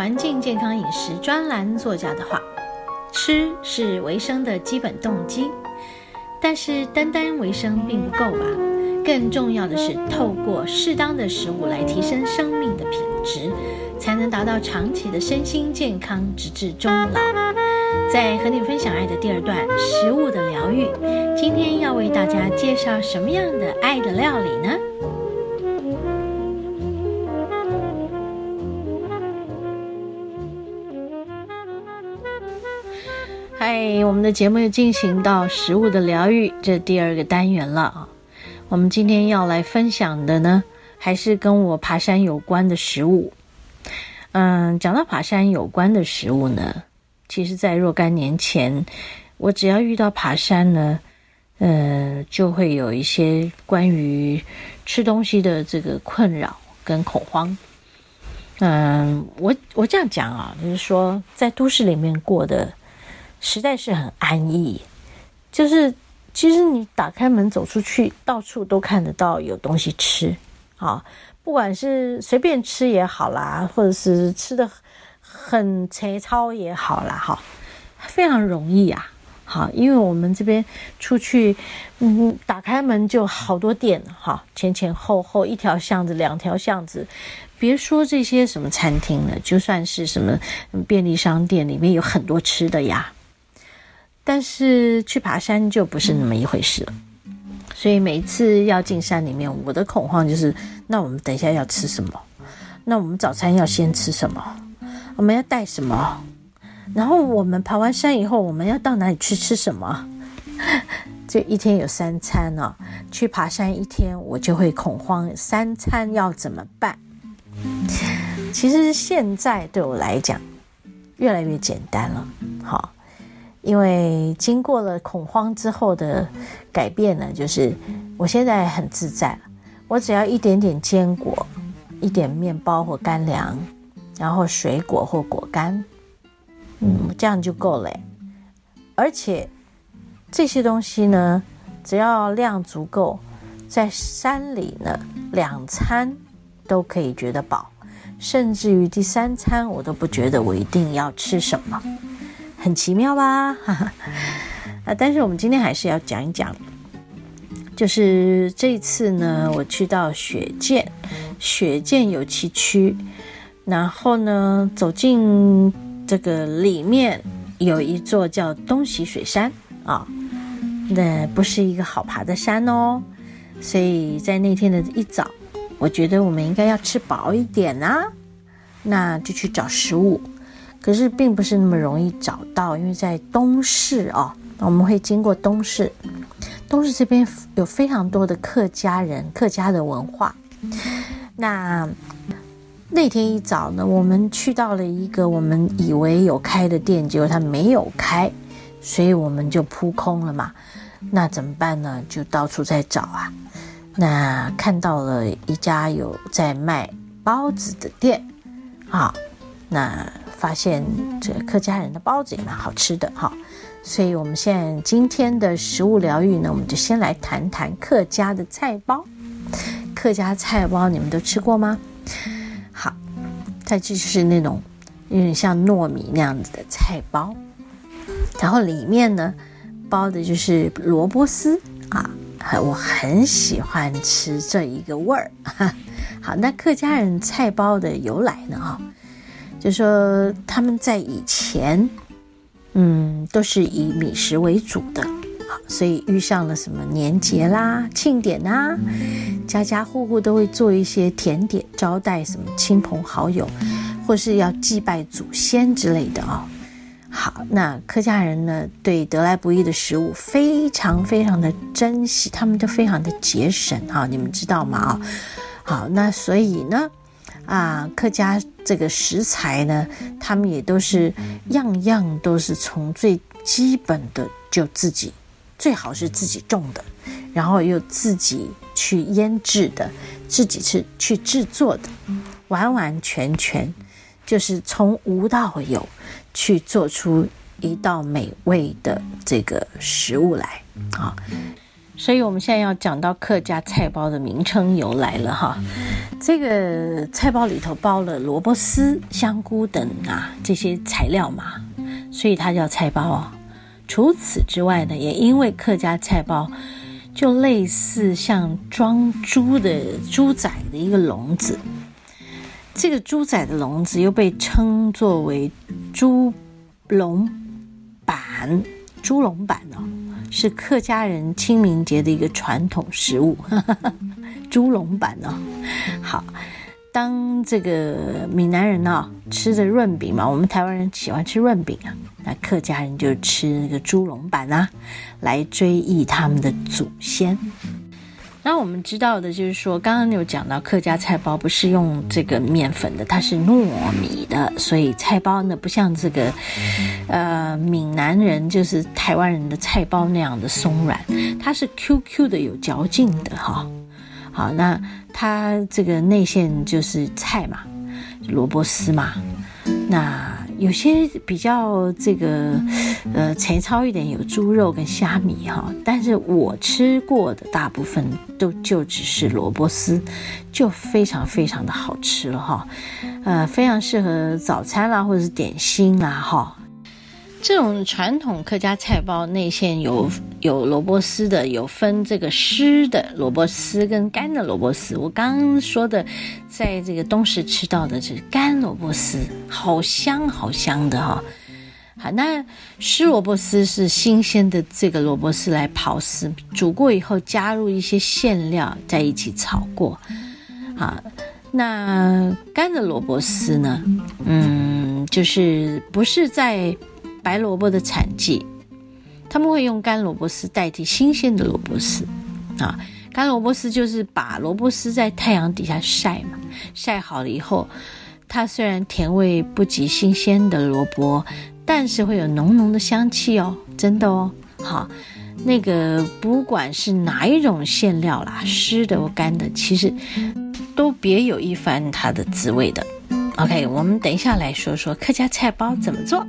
环境健康饮食专栏作家的话：“吃是维生的基本动机，但是单单维生并不够吧？更重要的是，透过适当的食物来提升生命的品质，才能达到长期的身心健康，直至终老。”在和你分享爱的第二段，食物的疗愈。今天要为大家介绍什么样的爱的料理呢？嗨，我们的节目又进行到食物的疗愈这第二个单元了啊。我们今天要来分享的呢，还是跟我爬山有关的食物。嗯，讲到爬山有关的食物呢。其实，在若干年前，我只要遇到爬山呢，呃，就会有一些关于吃东西的这个困扰跟恐慌。嗯，我我这样讲啊，就是说，在都市里面过的实在是很安逸，就是其实你打开门走出去，到处都看得到有东西吃啊，不管是随便吃也好啦，或者是吃的。很粗糙也好啦，哈，非常容易啊，好，因为我们这边出去，嗯，打开门就好多店，哈，前前后后一条巷子、两条巷子，别说这些什么餐厅了，就算是什么便利商店里面有很多吃的呀。但是去爬山就不是那么一回事了，所以每一次要进山里面，我的恐慌就是：那我们等一下要吃什么？那我们早餐要先吃什么？我们要带什么？然后我们爬完山以后，我们要到哪里去吃什么？这一天有三餐呢。去爬山一天，我就会恐慌，三餐要怎么办？其实现在对我来讲，越来越简单了。好，因为经过了恐慌之后的改变呢，就是我现在很自在了。我只要一点点坚果，一点面包或干粮。然后水果或果干，嗯，这样就够了。而且这些东西呢，只要量足够，在山里呢，两餐都可以觉得饱，甚至于第三餐我都不觉得我一定要吃什么，很奇妙吧？啊，但是我们今天还是要讲一讲，就是这一次呢，我去到雪见，雪见有崎区。然后呢，走进这个里面有一座叫东喜水山啊，那不是一个好爬的山哦。所以在那天的一早，我觉得我们应该要吃饱一点啊，那就去找食物。可是并不是那么容易找到，因为在东市哦，我们会经过东市，东市这边有非常多的客家人、客家的文化，那。那天一早呢，我们去到了一个我们以为有开的店，结果它没有开，所以我们就扑空了嘛。那怎么办呢？就到处在找啊。那看到了一家有在卖包子的店，好，那发现这客家人的包子也蛮好吃的哈。所以我们现在今天的食物疗愈呢，我们就先来谈谈客家的菜包。客家菜包你们都吃过吗？好它就是那种有点像糯米那样子的菜包，然后里面呢包的就是萝卜丝啊，我很喜欢吃这一个味儿。好，那客家人菜包的由来呢？哈，就说他们在以前，嗯，都是以米食为主的。所以遇上了什么年节啦、庆典啊，家家户户都会做一些甜点招待什么亲朋好友，或是要祭拜祖先之类的哦。好，那客家人呢，对得来不易的食物非常非常的珍惜，他们都非常的节省啊，你们知道吗？啊，好，那所以呢，啊，客家这个食材呢，他们也都是样样都是从最基本的就自己。最好是自己种的，然后又自己去腌制的，自己去去制作的，完完全全就是从无到有去做出一道美味的这个食物来啊！所以我们现在要讲到客家菜包的名称由来了哈。这个菜包里头包了萝卜丝、香菇等啊这些材料嘛，所以它叫菜包哦。除此之外呢，也因为客家菜包就类似像装猪的猪仔的一个笼子，这个猪仔的笼子又被称作为猪笼板，猪笼板哦。是客家人清明节的一个传统食物，猪笼板哦。好，当这个闽南人呢吃着润饼嘛，我们台湾人喜欢吃润饼啊，那客家人就吃那个猪笼板啊，来追忆他们的祖先。那我们知道的就是说，刚刚有讲到客家菜包不是用这个面粉的，它是糯米的，所以菜包呢不像这个，呃，闽南人就是台湾人的菜包那样的松软，它是 Q Q 的有嚼劲的哈。好，那它这个内馅就是菜嘛，萝卜丝嘛，那。有些比较这个，呃，肥糙一点，有猪肉跟虾米哈，但是我吃过的大部分都就只是萝卜丝，就非常非常的好吃了哈，呃，非常适合早餐啦或者是点心啦哈。这种传统客家菜包内馅有有萝卜丝的，有分这个湿的萝卜丝跟干的萝卜丝。我刚刚说的，在这个东石吃到的是干萝卜丝，好香好香的哈。好，那湿萝卜丝是新鲜的这个萝卜丝来刨丝，煮过以后加入一些馅料在一起炒过。好，那干的萝卜丝呢？嗯，就是不是在。白萝卜的产季，他们会用干萝卜丝代替新鲜的萝卜丝啊。干萝卜丝就是把萝卜丝在太阳底下晒嘛，晒好了以后，它虽然甜味不及新鲜的萝卜，但是会有浓浓的香气哦，真的哦。好，那个不管是哪一种馅料啦，湿的或干的，其实都别有一番它的滋味的。OK，我们等一下来说说客家菜包怎么做。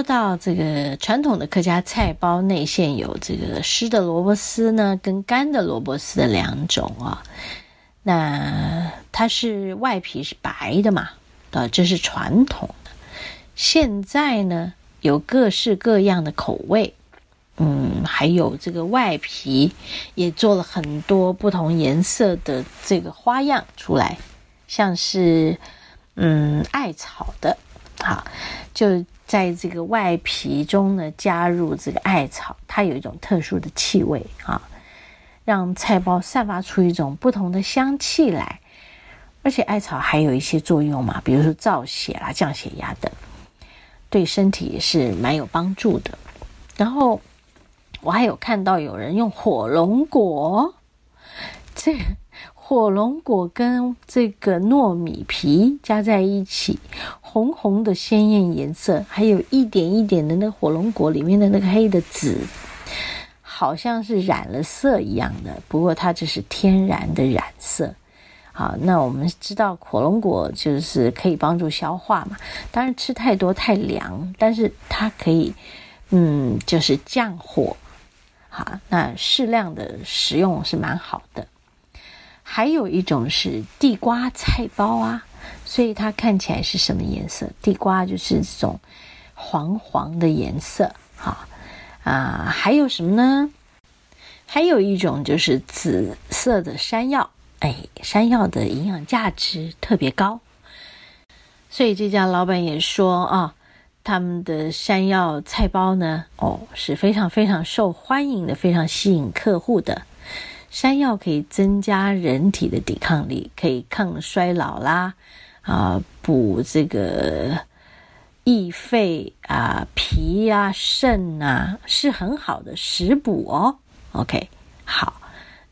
说到这个传统的客家菜包内馅有这个湿的萝卜丝呢，跟干的萝卜丝的两种啊。那它是外皮是白的嘛？啊，这是传统的。现在呢，有各式各样的口味，嗯，还有这个外皮也做了很多不同颜色的这个花样出来，像是嗯艾草的，好就。在这个外皮中呢，加入这个艾草，它有一种特殊的气味啊，让菜包散发出一种不同的香气来。而且艾草还有一些作用嘛，比如说造血啦、降血压等，对身体也是蛮有帮助的。然后我还有看到有人用火龙果，这。火龙果跟这个糯米皮加在一起，红红的鲜艳颜色，还有一点一点的那火龙果里面的那个黑的籽，好像是染了色一样的。不过它这是天然的染色。好，那我们知道火龙果就是可以帮助消化嘛，当然吃太多太凉，但是它可以，嗯，就是降火。好，那适量的食用是蛮好的。还有一种是地瓜菜包啊，所以它看起来是什么颜色？地瓜就是这种黄黄的颜色，哈啊，还有什么呢？还有一种就是紫色的山药，哎，山药的营养价值特别高，所以这家老板也说啊，他们的山药菜包呢，哦，是非常非常受欢迎的，非常吸引客户的。山药可以增加人体的抵抗力，可以抗衰老啦，啊，补这个益肺啊、脾啊、肾啊，是很好的食补哦。OK，好，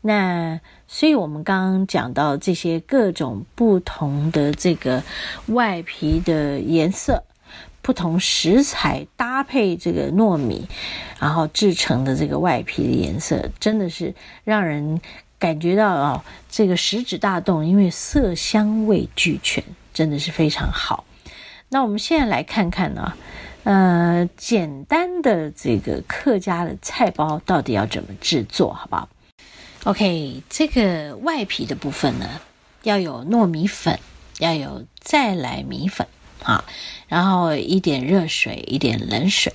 那所以我们刚刚讲到这些各种不同的这个外皮的颜色。不同食材搭配这个糯米，然后制成的这个外皮的颜色，真的是让人感觉到哦，这个食指大动，因为色香味俱全，真的是非常好。那我们现在来看看呢，呃，简单的这个客家的菜包到底要怎么制作，好不好？OK，这个外皮的部分呢，要有糯米粉，要有再来米粉。啊，然后一点热水，一点冷水，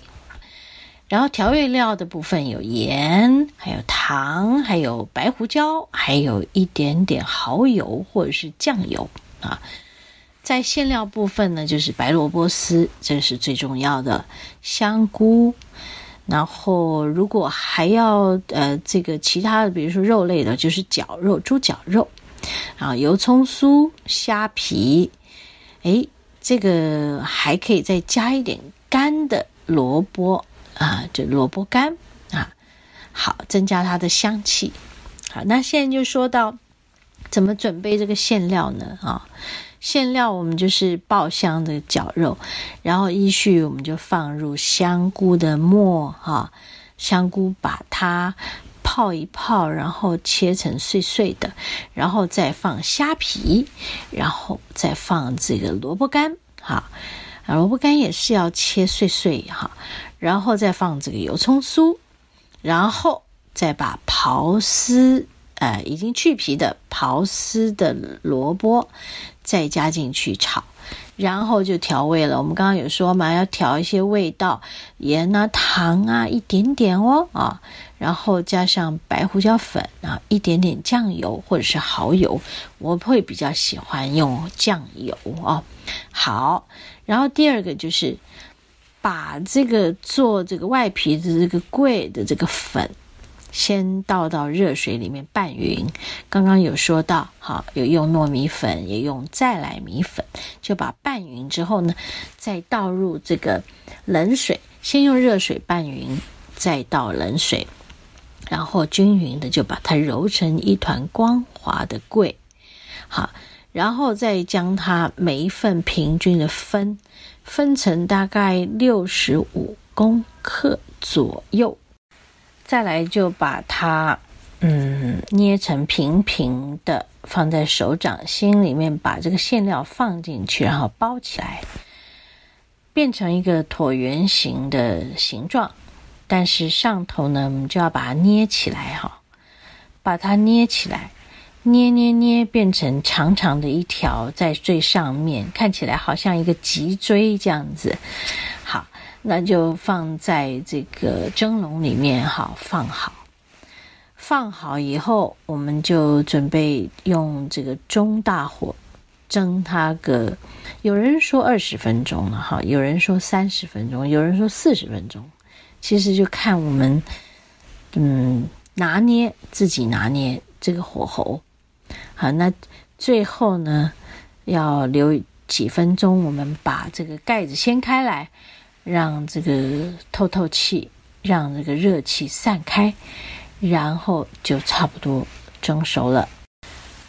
然后调味料的部分有盐，还有糖，还有白胡椒，还有一点点蚝油或者是酱油啊。在馅料部分呢，就是白萝卜丝，这是最重要的，香菇。然后如果还要呃这个其他的，比如说肉类的，就是绞肉，猪绞肉，啊油葱酥、虾皮，哎。这个还可以再加一点干的萝卜啊，就萝卜干啊，好增加它的香气。好，那现在就说到怎么准备这个馅料呢？啊，馅料我们就是爆香的绞肉，然后依序我们就放入香菇的末哈，香菇把它。泡一泡，然后切成碎碎的，然后再放虾皮，然后再放这个萝卜干，哈，萝卜干也是要切碎碎哈，然后再放这个油葱酥，然后再把刨丝，呃，已经去皮的刨丝的萝卜再加进去炒。然后就调味了。我们刚刚有说嘛，要调一些味道，盐啊、糖啊，一点点哦啊。然后加上白胡椒粉啊，一点点酱油或者是蚝油，我会比较喜欢用酱油哦。好，然后第二个就是把这个做这个外皮的这个桂的这个粉。先倒到热水里面拌匀，刚刚有说到，好有用糯米粉，也用再来米粉，就把拌匀之后呢，再倒入这个冷水，先用热水拌匀，再倒冷水，然后均匀的就把它揉成一团光滑的桂，好，然后再将它每一份平均的分，分成大概六十五公克左右。再来就把它，嗯，捏成平平的，放在手掌心里面，把这个馅料放进去，然后包起来，变成一个椭圆形的形状。但是上头呢，我们就要把它捏起来，哈，把它捏起来，捏捏捏，变成长长的一条，在最上面，看起来好像一个脊椎这样子。好。那就放在这个蒸笼里面，好放好。放好以后，我们就准备用这个中大火蒸它个。有人说二十分钟了，哈，有人说三十分钟，有人说四十分钟。其实就看我们，嗯，拿捏自己拿捏这个火候。好，那最后呢，要留几分钟，我们把这个盖子掀开来。让这个透透气，让这个热气散开，然后就差不多蒸熟了，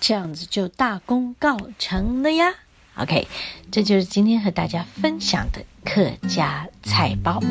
这样子就大功告成了呀。OK，这就是今天和大家分享的客家菜包。